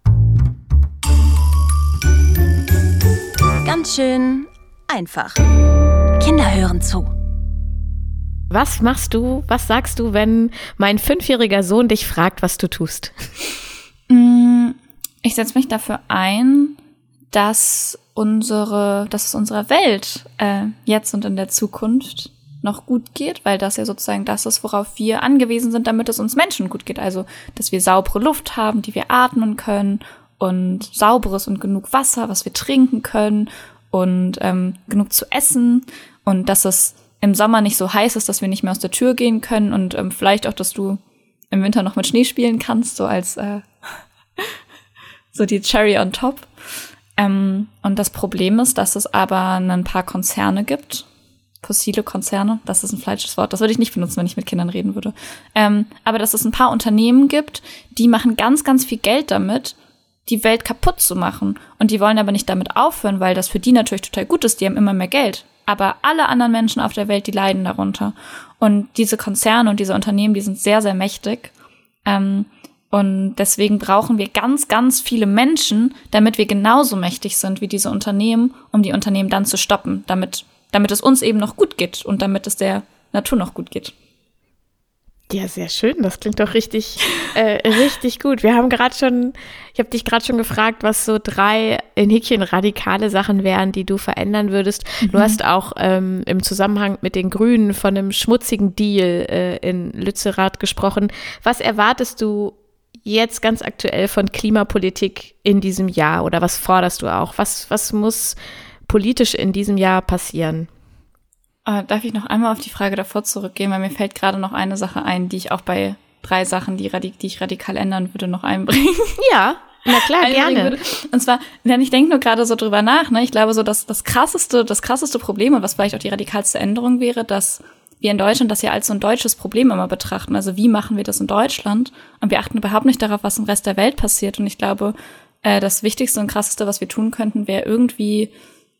Ganz schön einfach. Kinder hören zu. Was machst du, was sagst du, wenn mein fünfjähriger Sohn dich fragt, was du tust? Mm, ich setze mich dafür ein, dass unsere, dass es unserer Welt äh, jetzt und in der Zukunft noch gut geht, weil das ja sozusagen das ist, worauf wir angewiesen sind, damit es uns Menschen gut geht. Also, dass wir saubere Luft haben, die wir atmen können und sauberes und genug Wasser, was wir trinken können und ähm, genug zu essen und dass es im Sommer nicht so heiß ist, dass wir nicht mehr aus der Tür gehen können und ähm, vielleicht auch, dass du im Winter noch mit Schnee spielen kannst, so als äh, so die Cherry on top. Ähm, und das Problem ist, dass es aber ein paar Konzerne gibt, fossile Konzerne, das ist ein falsches Wort, das würde ich nicht benutzen, wenn ich mit Kindern reden würde. Ähm, aber dass es ein paar Unternehmen gibt, die machen ganz, ganz viel Geld damit, die Welt kaputt zu machen. Und die wollen aber nicht damit aufhören, weil das für die natürlich total gut ist, die haben immer mehr Geld. Aber alle anderen Menschen auf der Welt, die leiden darunter. Und diese Konzerne und diese Unternehmen, die sind sehr, sehr mächtig. Ähm, und deswegen brauchen wir ganz, ganz viele Menschen, damit wir genauso mächtig sind wie diese Unternehmen, um die Unternehmen dann zu stoppen, damit damit es uns eben noch gut geht und damit es der Natur noch gut geht. Ja, sehr schön. Das klingt doch richtig, äh, richtig gut. Wir haben gerade schon, ich habe dich gerade schon gefragt, was so drei in Häkchen radikale Sachen wären, die du verändern würdest. Mhm. Du hast auch ähm, im Zusammenhang mit den Grünen von einem schmutzigen Deal äh, in Lützerath gesprochen. Was erwartest du jetzt ganz aktuell von Klimapolitik in diesem Jahr oder was forderst du auch? Was, was muss politisch in diesem Jahr passieren? Äh, darf ich noch einmal auf die Frage davor zurückgehen, weil mir fällt gerade noch eine Sache ein, die ich auch bei drei Sachen, die, die ich radikal ändern würde, noch einbringen. Ja, na klar, gerne. Und zwar, denn ich denke nur gerade so drüber nach, ne? Ich glaube so, dass das krasseste, das krasseste Problem und was vielleicht auch die radikalste Änderung wäre, dass wir in Deutschland das ja als so ein deutsches Problem immer betrachten. Also wie machen wir das in Deutschland? Und wir achten überhaupt nicht darauf, was im Rest der Welt passiert. Und ich glaube, äh, das Wichtigste und krasseste, was wir tun könnten, wäre irgendwie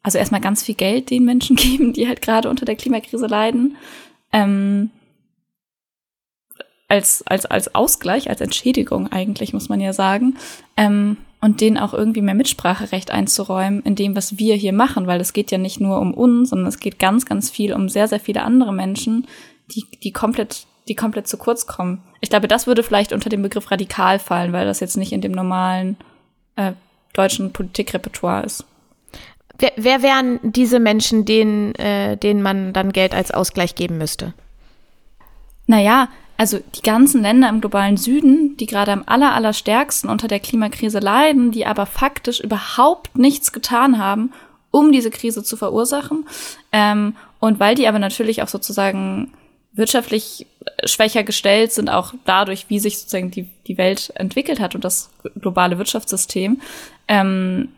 also erstmal ganz viel Geld den Menschen geben, die halt gerade unter der Klimakrise leiden. Ähm, als, als, als Ausgleich, als Entschädigung eigentlich, muss man ja sagen. Ähm, und denen auch irgendwie mehr Mitspracherecht einzuräumen in dem, was wir hier machen, weil es geht ja nicht nur um uns, sondern es geht ganz, ganz viel um sehr, sehr viele andere Menschen, die, die komplett, die komplett zu kurz kommen. Ich glaube, das würde vielleicht unter den Begriff radikal fallen, weil das jetzt nicht in dem normalen äh, deutschen Politikrepertoire ist. Wer, wer wären diese Menschen, denen, äh, denen man dann Geld als Ausgleich geben müsste? Naja, also die ganzen Länder im globalen Süden, die gerade am aller, allerstärksten unter der Klimakrise leiden, die aber faktisch überhaupt nichts getan haben, um diese Krise zu verursachen. Ähm, und weil die aber natürlich auch sozusagen wirtschaftlich schwächer gestellt sind, auch dadurch, wie sich sozusagen die, die Welt entwickelt hat und das globale Wirtschaftssystem, ähm,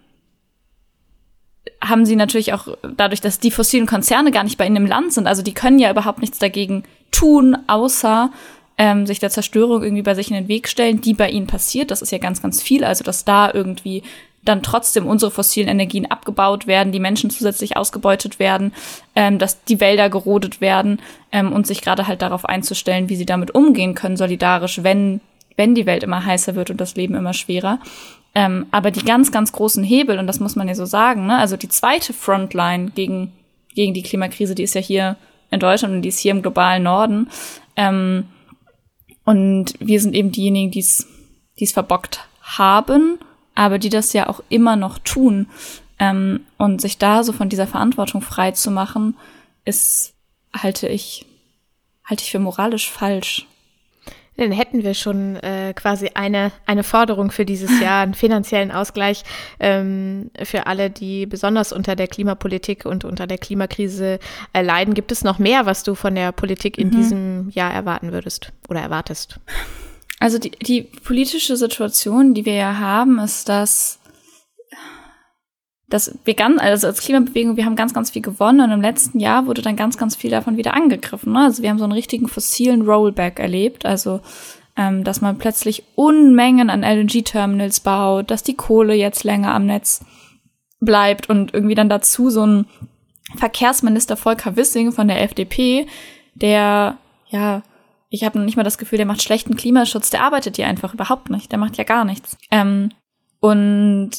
haben sie natürlich auch dadurch, dass die fossilen Konzerne gar nicht bei ihnen im Land sind, also die können ja überhaupt nichts dagegen tun, außer ähm, sich der Zerstörung irgendwie bei sich in den Weg stellen, die bei ihnen passiert. Das ist ja ganz, ganz viel. Also dass da irgendwie dann trotzdem unsere fossilen Energien abgebaut werden, die Menschen zusätzlich ausgebeutet werden, ähm, dass die Wälder gerodet werden ähm, und sich gerade halt darauf einzustellen, wie sie damit umgehen können, solidarisch, wenn wenn die Welt immer heißer wird und das Leben immer schwerer. Ähm, aber die ganz, ganz großen Hebel, und das muss man ja so sagen, ne, also die zweite Frontline gegen, gegen die Klimakrise, die ist ja hier in Deutschland und die ist hier im globalen Norden. Ähm, und wir sind eben diejenigen, die es verbockt haben, aber die das ja auch immer noch tun. Ähm, und sich da so von dieser Verantwortung frei zu machen, ist, halte ich, halte ich für moralisch falsch. Dann hätten wir schon äh, quasi eine, eine Forderung für dieses Jahr, einen finanziellen Ausgleich ähm, für alle, die besonders unter der Klimapolitik und unter der Klimakrise äh, leiden. Gibt es noch mehr, was du von der Politik in mhm. diesem Jahr erwarten würdest oder erwartest? Also die, die politische Situation, die wir ja haben, ist, dass dass wir ganz, also als Klimabewegung, wir haben ganz, ganz viel gewonnen und im letzten Jahr wurde dann ganz, ganz viel davon wieder angegriffen. Ne? Also wir haben so einen richtigen fossilen Rollback erlebt, also ähm, dass man plötzlich Unmengen an LNG-Terminals baut, dass die Kohle jetzt länger am Netz bleibt und irgendwie dann dazu so ein Verkehrsminister Volker Wissing von der FDP, der ja ich habe nicht mal das Gefühl, der macht schlechten Klimaschutz, der arbeitet hier einfach überhaupt nicht, der macht ja gar nichts. Ähm, und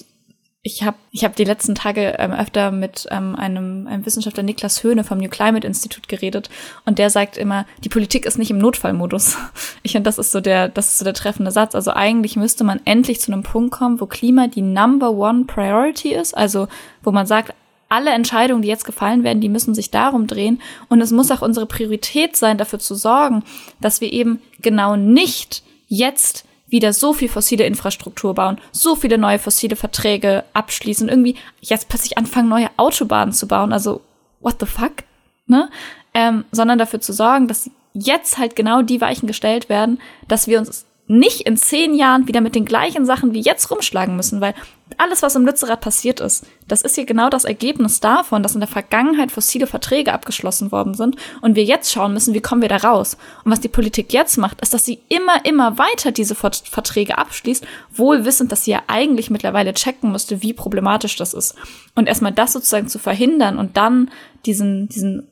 ich habe ich hab die letzten Tage ähm, öfter mit ähm, einem, einem Wissenschaftler Niklas Höhne vom New Climate Institute geredet und der sagt immer, die Politik ist nicht im Notfallmodus. Ich finde, das ist so der, das ist so der treffende Satz. Also eigentlich müsste man endlich zu einem Punkt kommen, wo Klima die Number One Priority ist, also wo man sagt, alle Entscheidungen, die jetzt gefallen werden, die müssen sich darum drehen. Und es muss auch unsere Priorität sein, dafür zu sorgen, dass wir eben genau nicht jetzt wieder so viel fossile Infrastruktur bauen, so viele neue fossile Verträge abschließen, irgendwie jetzt plötzlich anfangen, neue Autobahnen zu bauen. Also, what the fuck? Ne? Ähm, sondern dafür zu sorgen, dass jetzt halt genau die Weichen gestellt werden, dass wir uns nicht in zehn Jahren wieder mit den gleichen Sachen wie jetzt rumschlagen müssen, weil alles, was im Lützerath passiert ist, das ist hier genau das Ergebnis davon, dass in der Vergangenheit fossile Verträge abgeschlossen worden sind und wir jetzt schauen müssen, wie kommen wir da raus. Und was die Politik jetzt macht, ist, dass sie immer, immer weiter diese Verträge abschließt, wohl wissend, dass sie ja eigentlich mittlerweile checken müsste, wie problematisch das ist. Und erstmal das sozusagen zu verhindern und dann diesen, diesen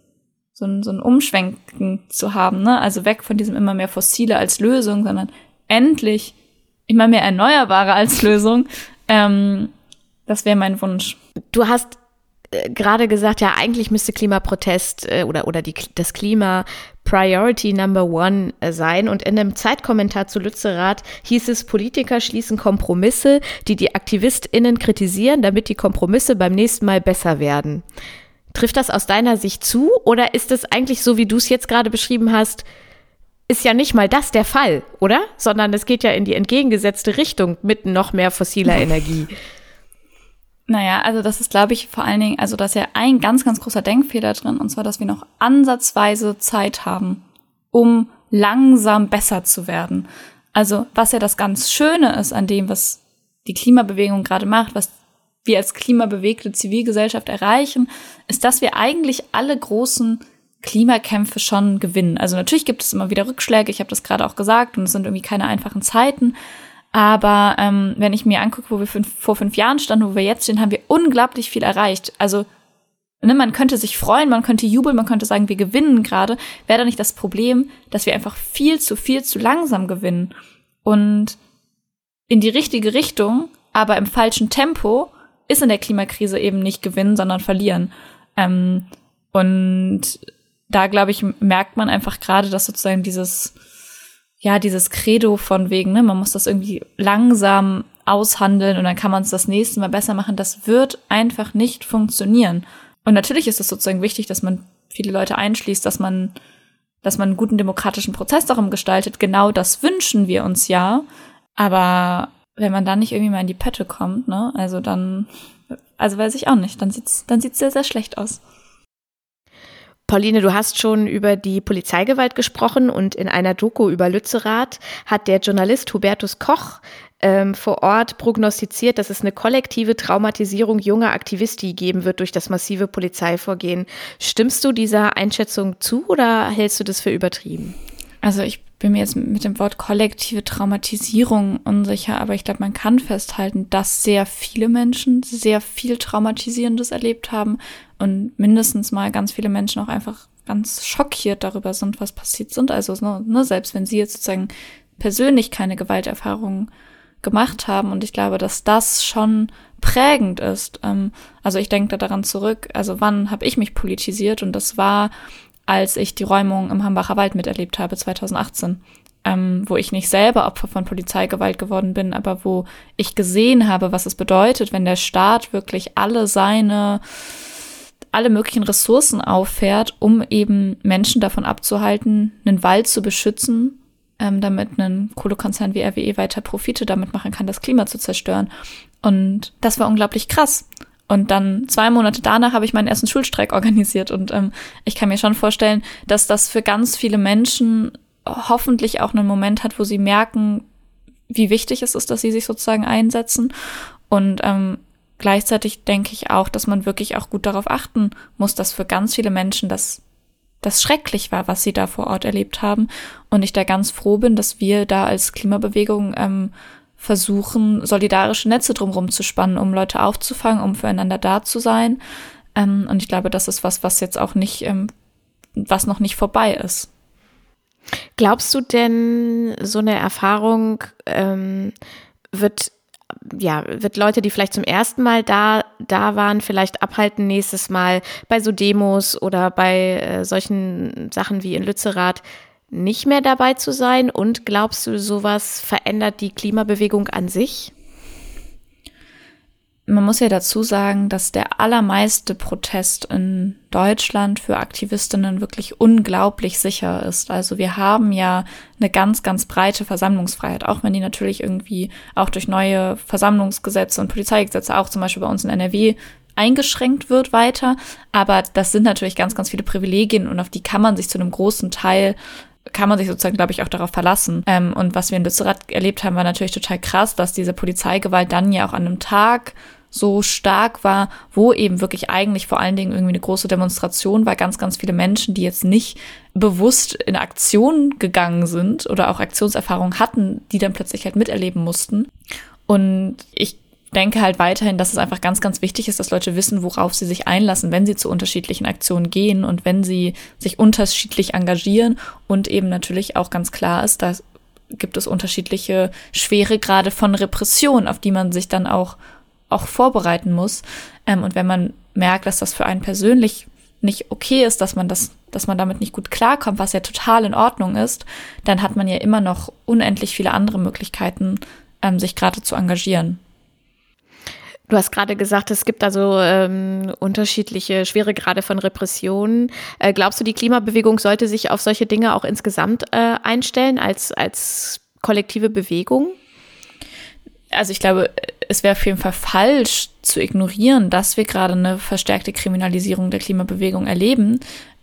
so ein, so ein Umschwenken zu haben, ne? Also weg von diesem immer mehr Fossile als Lösung, sondern endlich immer mehr Erneuerbare als Lösung. Ähm, das wäre mein Wunsch. Du hast äh, gerade gesagt, ja, eigentlich müsste Klimaprotest äh, oder, oder die, das Klima Priority Number One äh, sein. Und in einem Zeitkommentar zu Lützerath hieß es, Politiker schließen Kompromisse, die die AktivistInnen kritisieren, damit die Kompromisse beim nächsten Mal besser werden. Trifft das aus deiner Sicht zu oder ist es eigentlich so, wie du es jetzt gerade beschrieben hast, ist ja nicht mal das der Fall, oder? Sondern es geht ja in die entgegengesetzte Richtung mit noch mehr fossiler Energie. Naja, also das ist, glaube ich, vor allen Dingen, also da ist ja ein ganz, ganz großer Denkfehler drin, und zwar, dass wir noch ansatzweise Zeit haben, um langsam besser zu werden. Also was ja das ganz Schöne ist an dem, was die Klimabewegung gerade macht, was wir als klimabewegte Zivilgesellschaft erreichen, ist, dass wir eigentlich alle großen Klimakämpfe schon gewinnen. Also natürlich gibt es immer wieder Rückschläge, ich habe das gerade auch gesagt, und es sind irgendwie keine einfachen Zeiten. Aber ähm, wenn ich mir angucke, wo wir fünf, vor fünf Jahren standen, wo wir jetzt stehen, haben wir unglaublich viel erreicht. Also ne, man könnte sich freuen, man könnte jubeln, man könnte sagen, wir gewinnen gerade. Wäre da nicht das Problem, dass wir einfach viel zu viel zu langsam gewinnen und in die richtige Richtung, aber im falschen Tempo ist in der Klimakrise eben nicht gewinnen, sondern verlieren. Ähm, und da, glaube ich, merkt man einfach gerade, dass sozusagen dieses ja, dieses Credo von wegen, ne, man muss das irgendwie langsam aushandeln und dann kann man es das nächste Mal besser machen, das wird einfach nicht funktionieren. Und natürlich ist es sozusagen wichtig, dass man viele Leute einschließt, dass man, dass man einen guten demokratischen Prozess darum gestaltet. Genau das wünschen wir uns ja. Aber wenn man dann nicht irgendwie mal in die Pötte kommt, ne, also dann, also weiß ich auch nicht, dann sieht's, dann sieht's sehr, sehr schlecht aus. Pauline, du hast schon über die Polizeigewalt gesprochen und in einer Doku über Lützerath hat der Journalist Hubertus Koch ähm, vor Ort prognostiziert, dass es eine kollektive Traumatisierung junger Aktivisti geben wird durch das massive Polizeivorgehen. Stimmst du dieser Einschätzung zu oder hältst du das für übertrieben? Also ich bin mir jetzt mit dem Wort kollektive Traumatisierung unsicher, aber ich glaube, man kann festhalten, dass sehr viele Menschen sehr viel Traumatisierendes erlebt haben und mindestens mal ganz viele Menschen auch einfach ganz schockiert darüber sind, was passiert sind. Also ne, selbst wenn sie jetzt sozusagen persönlich keine Gewalterfahrungen gemacht haben und ich glaube, dass das schon prägend ist. Ähm, also ich denke da daran zurück, also wann habe ich mich politisiert und das war als ich die Räumung im Hambacher Wald miterlebt habe, 2018. Ähm, wo ich nicht selber Opfer von Polizeigewalt geworden bin, aber wo ich gesehen habe, was es bedeutet, wenn der Staat wirklich alle seine, alle möglichen Ressourcen auffährt, um eben Menschen davon abzuhalten, einen Wald zu beschützen, ähm, damit ein Kohlekonzern wie RWE weiter Profite damit machen kann, das Klima zu zerstören. Und das war unglaublich krass. Und dann zwei Monate danach habe ich meinen ersten Schulstreik organisiert. Und ähm, ich kann mir schon vorstellen, dass das für ganz viele Menschen hoffentlich auch einen Moment hat, wo sie merken, wie wichtig es ist, dass sie sich sozusagen einsetzen. Und ähm, gleichzeitig denke ich auch, dass man wirklich auch gut darauf achten muss, dass für ganz viele Menschen das das schrecklich war, was sie da vor Ort erlebt haben. Und ich da ganz froh bin, dass wir da als Klimabewegung ähm, versuchen, solidarische Netze drumherum zu spannen, um Leute aufzufangen, um füreinander da zu sein. Ähm, und ich glaube, das ist was, was jetzt auch nicht, ähm, was noch nicht vorbei ist. Glaubst du denn, so eine Erfahrung ähm, wird ja, wird Leute, die vielleicht zum ersten Mal da, da waren, vielleicht abhalten, nächstes Mal bei so Demos oder bei äh, solchen Sachen wie in Lützerath nicht mehr dabei zu sein? Und glaubst du, sowas verändert die Klimabewegung an sich? Man muss ja dazu sagen, dass der allermeiste Protest in Deutschland für Aktivistinnen wirklich unglaublich sicher ist. Also wir haben ja eine ganz, ganz breite Versammlungsfreiheit, auch wenn die natürlich irgendwie auch durch neue Versammlungsgesetze und Polizeigesetze, auch zum Beispiel bei uns in NRW, eingeschränkt wird weiter. Aber das sind natürlich ganz, ganz viele Privilegien und auf die kann man sich zu einem großen Teil kann man sich sozusagen, glaube ich, auch darauf verlassen. Ähm, und was wir in Lützerath erlebt haben, war natürlich total krass, dass diese Polizeigewalt dann ja auch an einem Tag so stark war, wo eben wirklich eigentlich vor allen Dingen irgendwie eine große Demonstration war, ganz, ganz viele Menschen, die jetzt nicht bewusst in Aktion gegangen sind oder auch Aktionserfahrung hatten, die dann plötzlich halt miterleben mussten. Und ich denke halt weiterhin, dass es einfach ganz, ganz wichtig ist, dass Leute wissen, worauf sie sich einlassen, wenn sie zu unterschiedlichen Aktionen gehen und wenn sie sich unterschiedlich engagieren und eben natürlich auch ganz klar ist, dass gibt es unterschiedliche Schweregrade von Repression, auf die man sich dann auch auch vorbereiten muss. Ähm, und wenn man merkt, dass das für einen persönlich nicht okay ist, dass man das, dass man damit nicht gut klarkommt, was ja total in Ordnung ist, dann hat man ja immer noch unendlich viele andere Möglichkeiten, ähm, sich gerade zu engagieren. Du hast gerade gesagt, es gibt also ähm, unterschiedliche Schweregrade von Repressionen. Äh, glaubst du, die Klimabewegung sollte sich auf solche Dinge auch insgesamt äh, einstellen als, als kollektive Bewegung? Also ich glaube, es wäre auf jeden Fall falsch zu ignorieren, dass wir gerade eine verstärkte Kriminalisierung der Klimabewegung erleben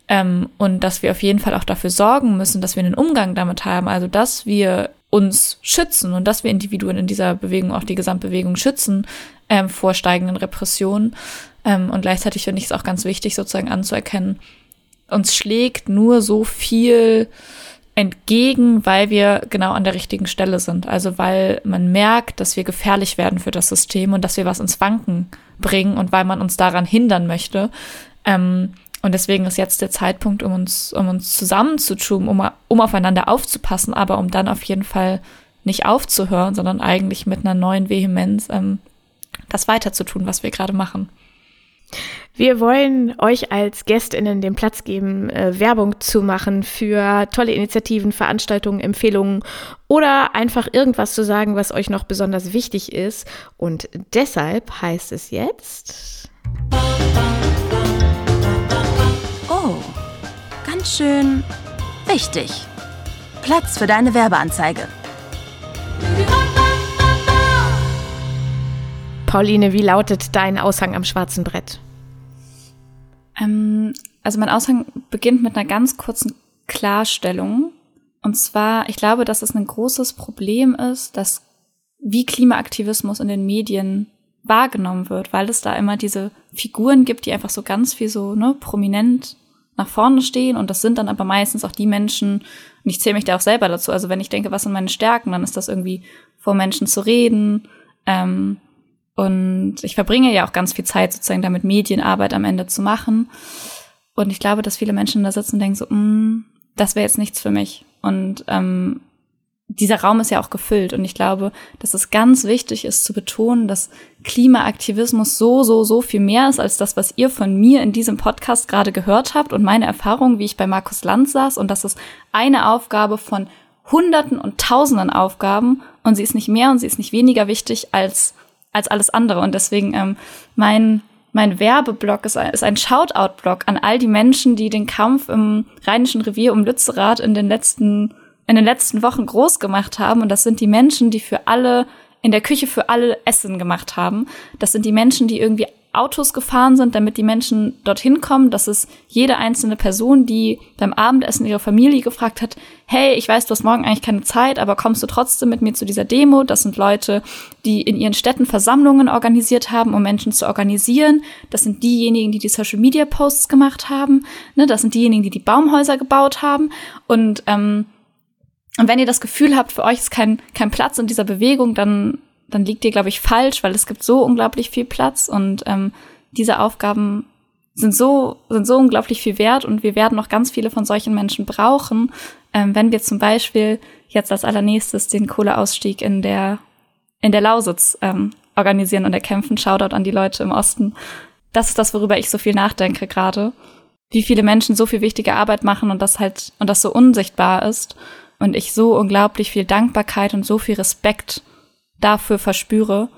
ähm, und dass wir auf jeden Fall auch dafür sorgen müssen, dass wir einen Umgang damit haben. Also dass wir uns schützen und dass wir Individuen in dieser Bewegung, auch die Gesamtbewegung schützen ähm, vor steigenden Repressionen. Ähm, und gleichzeitig finde ich es auch ganz wichtig, sozusagen anzuerkennen, uns schlägt nur so viel entgegen, weil wir genau an der richtigen Stelle sind. Also weil man merkt, dass wir gefährlich werden für das System und dass wir was ins Wanken bringen und weil man uns daran hindern möchte. Ähm, und deswegen ist jetzt der Zeitpunkt, um uns, um uns zusammenzutun, um, um aufeinander aufzupassen, aber um dann auf jeden Fall nicht aufzuhören, sondern eigentlich mit einer neuen Vehemenz ähm, das weiterzutun, was wir gerade machen. Wir wollen euch als Gästinnen den Platz geben, äh, Werbung zu machen für tolle Initiativen, Veranstaltungen, Empfehlungen oder einfach irgendwas zu sagen, was euch noch besonders wichtig ist. Und deshalb heißt es jetzt. Ganz schön wichtig. Platz für deine Werbeanzeige. Pauline, wie lautet dein Aushang am schwarzen Brett? Ähm, also mein Aushang beginnt mit einer ganz kurzen Klarstellung. Und zwar, ich glaube, dass es ein großes Problem ist, dass wie Klimaaktivismus in den Medien wahrgenommen wird, weil es da immer diese Figuren gibt, die einfach so ganz viel so ne, prominent nach vorne stehen und das sind dann aber meistens auch die Menschen, und ich zähle mich da auch selber dazu, also wenn ich denke, was sind meine Stärken, dann ist das irgendwie vor Menschen zu reden, ähm, und ich verbringe ja auch ganz viel Zeit sozusagen damit, Medienarbeit am Ende zu machen. Und ich glaube, dass viele Menschen da sitzen und denken so, mm, das wäre jetzt nichts für mich. Und ähm, dieser Raum ist ja auch gefüllt. Und ich glaube, dass es ganz wichtig ist zu betonen, dass Klimaaktivismus so, so, so viel mehr ist als das, was ihr von mir in diesem Podcast gerade gehört habt und meine Erfahrung, wie ich bei Markus Land saß. Und das ist eine Aufgabe von Hunderten und Tausenden Aufgaben. Und sie ist nicht mehr und sie ist nicht weniger wichtig als als alles andere. Und deswegen ähm, mein mein Werbeblock ist ein, ist ein Shoutout-Block an all die Menschen, die den Kampf im Rheinischen Revier um Lützerath in den letzten in den letzten Wochen groß gemacht haben. Und das sind die Menschen, die für alle in der Küche für alle Essen gemacht haben. Das sind die Menschen, die irgendwie Autos gefahren sind, damit die Menschen dorthin kommen. Das ist jede einzelne Person, die beim Abendessen ihre Familie gefragt hat, hey, ich weiß, du hast morgen eigentlich keine Zeit, aber kommst du trotzdem mit mir zu dieser Demo? Das sind Leute, die in ihren Städten Versammlungen organisiert haben, um Menschen zu organisieren. Das sind diejenigen, die die Social Media Posts gemacht haben. Ne? Das sind diejenigen, die die Baumhäuser gebaut haben. Und ähm, und wenn ihr das Gefühl habt, für euch ist kein, kein Platz in dieser Bewegung, dann dann liegt ihr, glaube ich, falsch, weil es gibt so unglaublich viel Platz und ähm, diese Aufgaben sind so, sind so unglaublich viel wert und wir werden noch ganz viele von solchen Menschen brauchen, ähm, wenn wir zum Beispiel jetzt als allernächstes den Kohleausstieg in der, in der Lausitz ähm, organisieren und erkämpfen. Shoutout an die Leute im Osten. Das ist das, worüber ich so viel nachdenke gerade. Wie viele Menschen so viel wichtige Arbeit machen und das halt, und das so unsichtbar ist. Und ich so unglaublich viel Dankbarkeit und so viel Respekt dafür verspüre,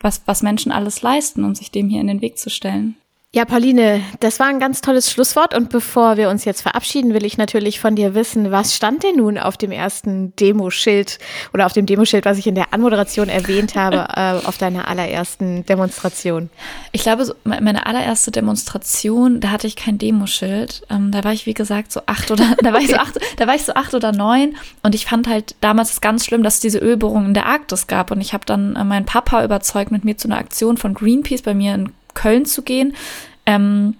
was, was Menschen alles leisten, um sich dem hier in den Weg zu stellen. Ja, Pauline, das war ein ganz tolles Schlusswort. Und bevor wir uns jetzt verabschieden, will ich natürlich von dir wissen, was stand denn nun auf dem ersten Demoschild oder auf dem Demoschild, was ich in der Anmoderation erwähnt habe, äh, auf deiner allerersten Demonstration? Ich glaube, so meine allererste Demonstration, da hatte ich kein Demoschild. Ähm, da war ich, wie gesagt, so acht oder, da war ich so acht, da war ich so acht oder neun. Und ich fand halt damals ganz schlimm, dass es diese Ölbohrungen in der Arktis gab. Und ich habe dann äh, meinen Papa überzeugt, mit mir zu einer Aktion von Greenpeace bei mir in Köln zu gehen. Ähm,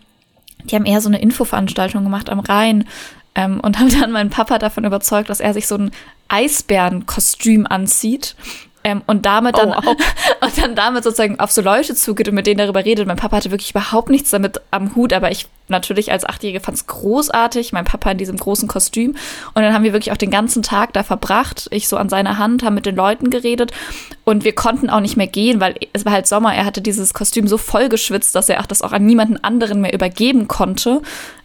die haben eher so eine Infoveranstaltung gemacht am Rhein ähm, und haben dann meinen Papa davon überzeugt, dass er sich so ein Eisbärenkostüm anzieht ähm, und damit dann oh, wow. und dann damit sozusagen auf so Leute zugeht und mit denen darüber redet. Mein Papa hatte wirklich überhaupt nichts damit am Hut, aber ich natürlich als Achtjährige fand es großartig. Mein Papa in diesem großen Kostüm und dann haben wir wirklich auch den ganzen Tag da verbracht. Ich so an seiner Hand, haben mit den Leuten geredet und wir konnten auch nicht mehr gehen, weil es war halt Sommer. Er hatte dieses Kostüm so voll geschwitzt, dass er auch das auch an niemanden anderen mehr übergeben konnte.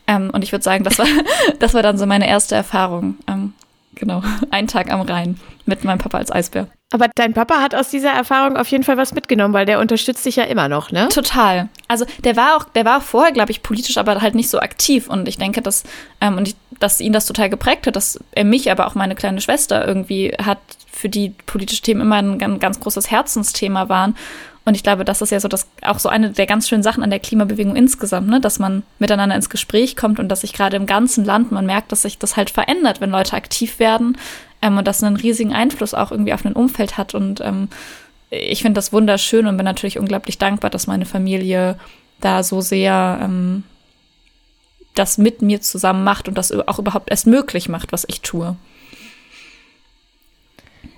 Ähm, und ich würde sagen, das war, das war dann so meine erste Erfahrung. Ähm, genau, ein Tag am Rhein mit meinem Papa als Eisbär. Aber dein Papa hat aus dieser Erfahrung auf jeden Fall was mitgenommen, weil der unterstützt dich ja immer noch, ne? Total. Also der war auch, der war vorher, glaube ich, politisch, aber halt nicht so aktiv. Und ich denke, dass, ähm, und ich, dass ihn das total geprägt hat, dass er mich, aber auch meine kleine Schwester irgendwie hat, für die politische Themen immer ein, ein ganz großes Herzensthema waren. Und ich glaube, das ist ja so das auch so eine der ganz schönen Sachen an der Klimabewegung insgesamt, ne? dass man miteinander ins Gespräch kommt und dass sich gerade im ganzen Land man merkt, dass sich das halt verändert, wenn Leute aktiv werden ähm, und das einen riesigen Einfluss auch irgendwie auf ein Umfeld hat. Und ähm, ich finde das wunderschön und bin natürlich unglaublich dankbar, dass meine Familie da so sehr ähm, das mit mir zusammen macht und das auch überhaupt erst möglich macht, was ich tue.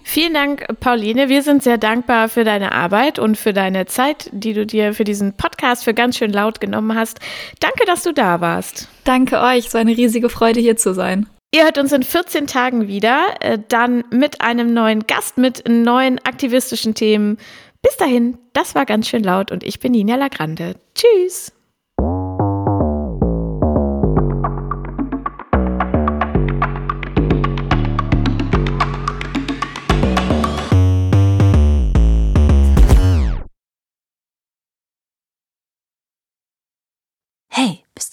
Vielen Dank, Pauline. Wir sind sehr dankbar für deine Arbeit und für deine Zeit, die du dir für diesen Podcast für ganz schön laut genommen hast. Danke, dass du da warst. Danke euch. So eine riesige Freude, hier zu sein. Ihr hört uns in 14 Tagen wieder, äh, dann mit einem neuen Gast, mit neuen aktivistischen Themen. Bis dahin, das war ganz schön laut und ich bin Nina Lagrande. Tschüss.